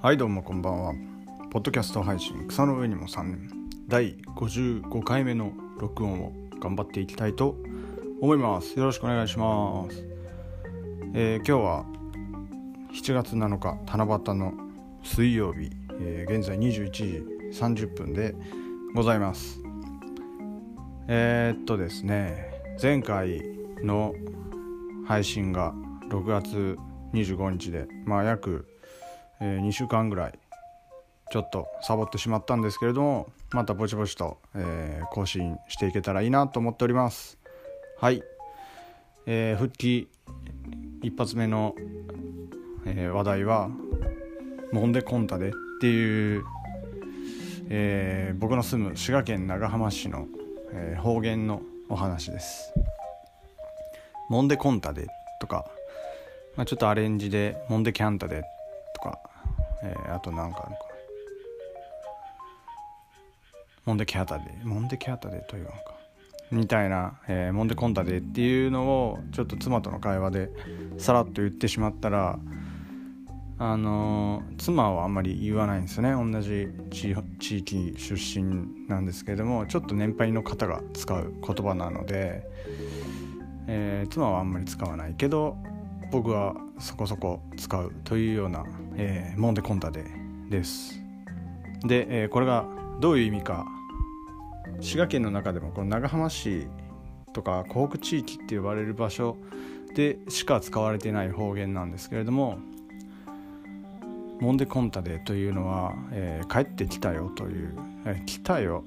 はいどうもこんばんは。ポッドキャスト配信草の上にも3年。第55回目の録音を頑張っていきたいと思います。よろしくお願いします、えー、今日は7月7日七夕の水曜日、えー、現在21時30分でございます。えー、っとですね前回の配信が6月25日でまあ約えー、2週間ぐらいちょっとサボってしまったんですけれどもまたぼちぼちと、えー、更新していけたらいいなと思っております。はい、えー、復帰一発目の、えー、話題は「モンデコンタで」っていう、えー、僕の住む滋賀県長浜市の、えー、方言のお話です。モンデコンタでとか、まあ、ちょっとアレンジでモンデキャンタでとかえー、あとなんかモンデキャタでモンデキャタでというのか。みたいな、えー、モンデコンタでっていうのをちょっと妻との会話でさらっと言ってしまったらあのー、妻はあんまり言わないんですよね。同じ地域出身なんですけれどもちょっと年配の方が使う言葉なので、えー、妻はあんまり使わないけど僕はそこそこ使うというような、えー、モンデコンタデです。で、えー、これがどういう意味か。滋賀県の中でもこの長浜市とか湖北地域って呼ばれる場所でしか使われてない方言なんですけれどもモンデコンタデというのは、えー、帰ってきたよという、えー、来たよ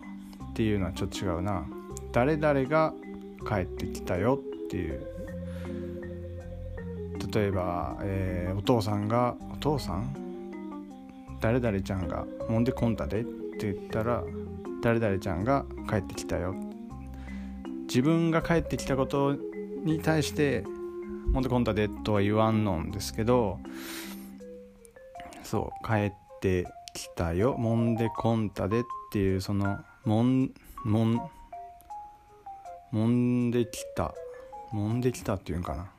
っていうのはちょっと違うな。誰々が帰ってきたよっていう例えば、えー、お父さんが「お父さん？誰々ちゃんがもんでこんだで」って言ったら誰々ちゃんが帰ってきたよ。自分が帰ってきたことに対して「もんでこんだで」とは言わんのんですけどそう帰ってきたよ。もんでこんたでっていうそのもんもんもんできた。もんできたっていうんかな。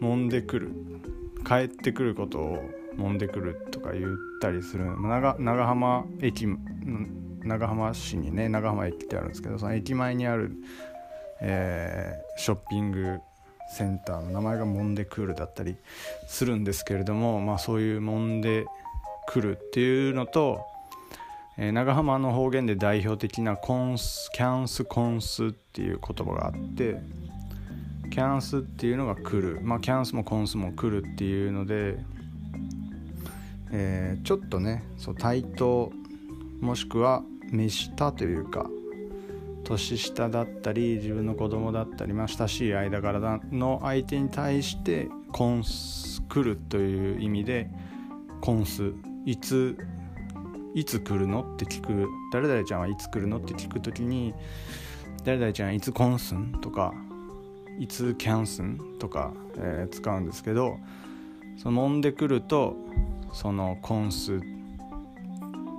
揉んでくる帰ってくることを揉んでくるとか言ったりする長長浜駅長浜市にね長浜駅ってあるんですけどその駅前にある、えー、ショッピングセンターの名前がモンデクールだったりするんですけれども、まあ、そういうモンデクルっていうのと、えー、長浜の方言で代表的なコンスキャンスコンスっていう言葉があってキャンスっていうのが来る。まあキャンスもコンスも来るっていうので、えー、ちょっとねそう対等もしくは目下というか年下だったり自分の子供だったり、まあ、親しい間柄の相手に対してコンス来るという意味でコンスいついつ来るのって聞く。誰々ちゃんはいつ来るのって聞く時に誰々ちゃんいつコンスンとかいつキャンスンとか、えー、使うんですけどその揉んでくるとそのコンス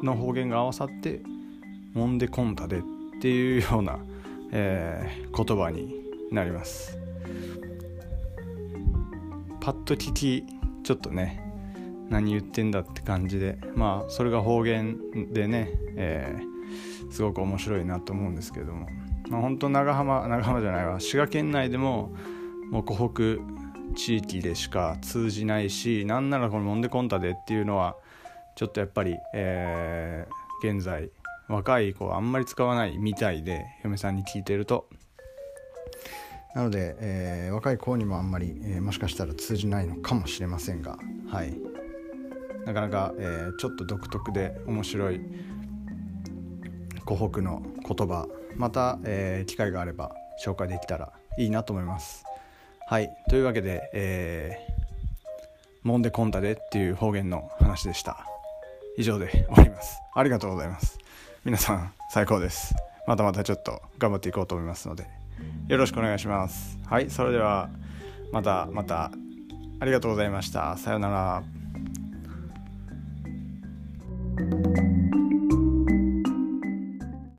の方言が合わさって揉んでこんたでっていうような、えー、言葉になります。パッと聞きちょっとね何言ってんだって感じでまあそれが方言でね、えー、すごく面白いなと思うんですけども。まあ、本当長浜長浜じゃないわ。滋賀県内でももう湖北地域でしか通じないしなんならこの「モンデコンタで」っていうのはちょっとやっぱり、えー、現在若い子はあんまり使わないみたいで嫁さんに聞いてると。なので、えー、若い子にもあんまり、えー、もしかしたら通じないのかもしれませんがはい。なかなか、えー、ちょっと独特で面白い湖北の言葉また、えー、機会があれば紹介できたらいいなと思います。はい。というわけで、えー、モンデコンタでっていう方言の話でした。以上で終わります。ありがとうございます。皆さん最高です。またまたちょっと頑張っていこうと思いますのでよろしくお願いします。はい。それではまたまたありがとうございました。さようなら。